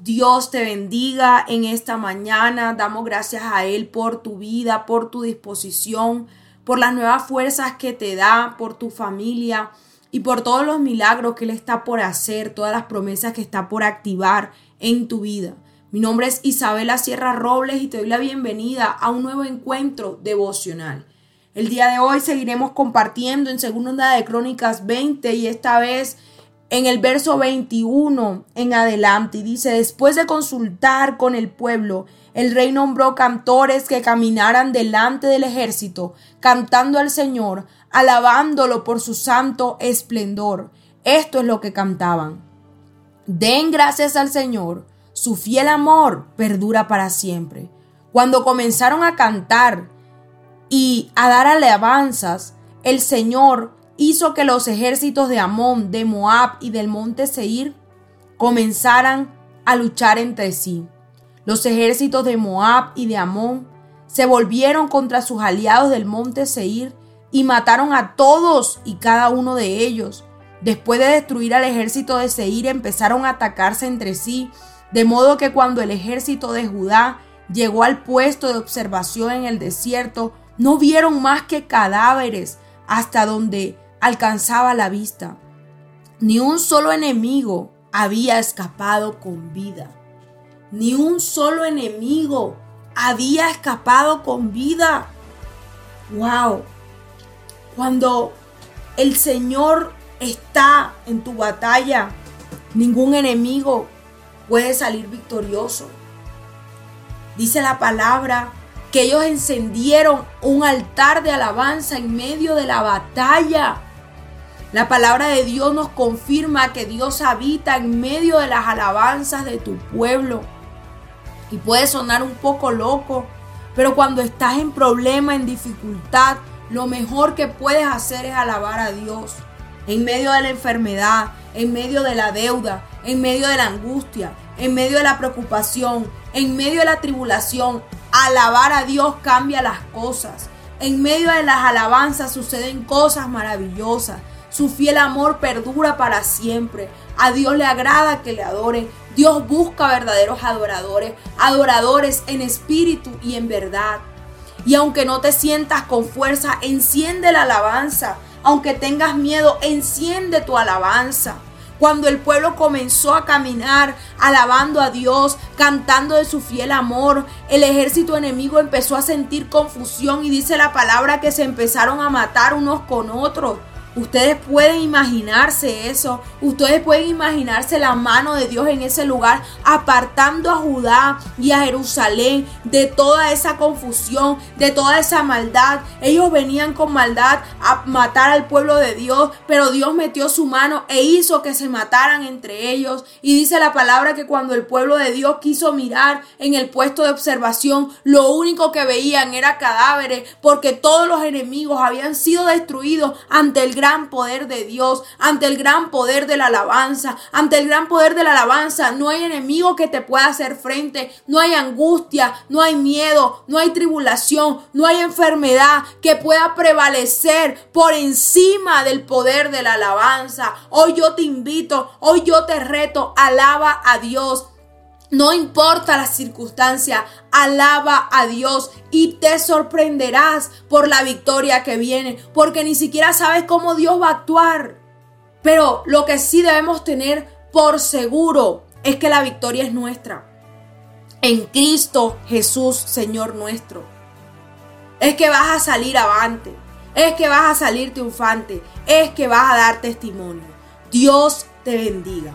Dios te bendiga en esta mañana. Damos gracias a Él por tu vida, por tu disposición, por las nuevas fuerzas que te da, por tu familia y por todos los milagros que Él está por hacer, todas las promesas que está por activar en tu vida. Mi nombre es Isabela Sierra Robles y te doy la bienvenida a un nuevo encuentro devocional. El día de hoy seguiremos compartiendo en Segunda de Crónicas 20 y esta vez en el verso 21 en adelante. Y dice, después de consultar con el pueblo, el rey nombró cantores que caminaran delante del ejército, cantando al Señor, alabándolo por su santo esplendor. Esto es lo que cantaban. Den gracias al Señor, su fiel amor perdura para siempre. Cuando comenzaron a cantar, y a dar alabanzas, el Señor hizo que los ejércitos de Amón, de Moab y del monte Seir comenzaran a luchar entre sí. Los ejércitos de Moab y de Amón se volvieron contra sus aliados del monte Seir y mataron a todos y cada uno de ellos. Después de destruir al ejército de Seir empezaron a atacarse entre sí, de modo que cuando el ejército de Judá llegó al puesto de observación en el desierto, no vieron más que cadáveres hasta donde alcanzaba la vista. Ni un solo enemigo había escapado con vida. Ni un solo enemigo había escapado con vida. ¡Wow! Cuando el Señor está en tu batalla, ningún enemigo puede salir victorioso. Dice la palabra que ellos encendieron un altar de alabanza en medio de la batalla. La palabra de Dios nos confirma que Dios habita en medio de las alabanzas de tu pueblo. Y puede sonar un poco loco, pero cuando estás en problema, en dificultad, lo mejor que puedes hacer es alabar a Dios. En medio de la enfermedad, en medio de la deuda, en medio de la angustia, en medio de la preocupación, en medio de la tribulación, alabar a Dios cambia las cosas. En medio de las alabanzas suceden cosas maravillosas. Su fiel amor perdura para siempre. A Dios le agrada que le adoren. Dios busca verdaderos adoradores, adoradores en espíritu y en verdad. Y aunque no te sientas con fuerza, enciende la alabanza. Aunque tengas miedo, enciende tu alabanza. Cuando el pueblo comenzó a caminar alabando a Dios, cantando de su fiel amor, el ejército enemigo empezó a sentir confusión y dice la palabra que se empezaron a matar unos con otros. Ustedes pueden imaginarse eso. Ustedes pueden imaginarse la mano de Dios en ese lugar, apartando a Judá y a Jerusalén de toda esa confusión, de toda esa maldad. Ellos venían con maldad a matar al pueblo de Dios, pero Dios metió su mano e hizo que se mataran entre ellos. Y dice la palabra que cuando el pueblo de Dios quiso mirar en el puesto de observación, lo único que veían era cadáveres, porque todos los enemigos habían sido destruidos ante el gran poder de Dios, ante el gran poder de la alabanza, ante el gran poder de la alabanza, no hay enemigo que te pueda hacer frente, no hay angustia, no hay miedo, no hay tribulación, no hay enfermedad que pueda prevalecer por encima del poder de la alabanza. Hoy yo te invito, hoy yo te reto, alaba a Dios. No importa la circunstancia, alaba a Dios y te sorprenderás por la victoria que viene, porque ni siquiera sabes cómo Dios va a actuar. Pero lo que sí debemos tener por seguro es que la victoria es nuestra. En Cristo Jesús, Señor nuestro. Es que vas a salir avante, es que vas a salir triunfante, es que vas a dar testimonio. Dios te bendiga.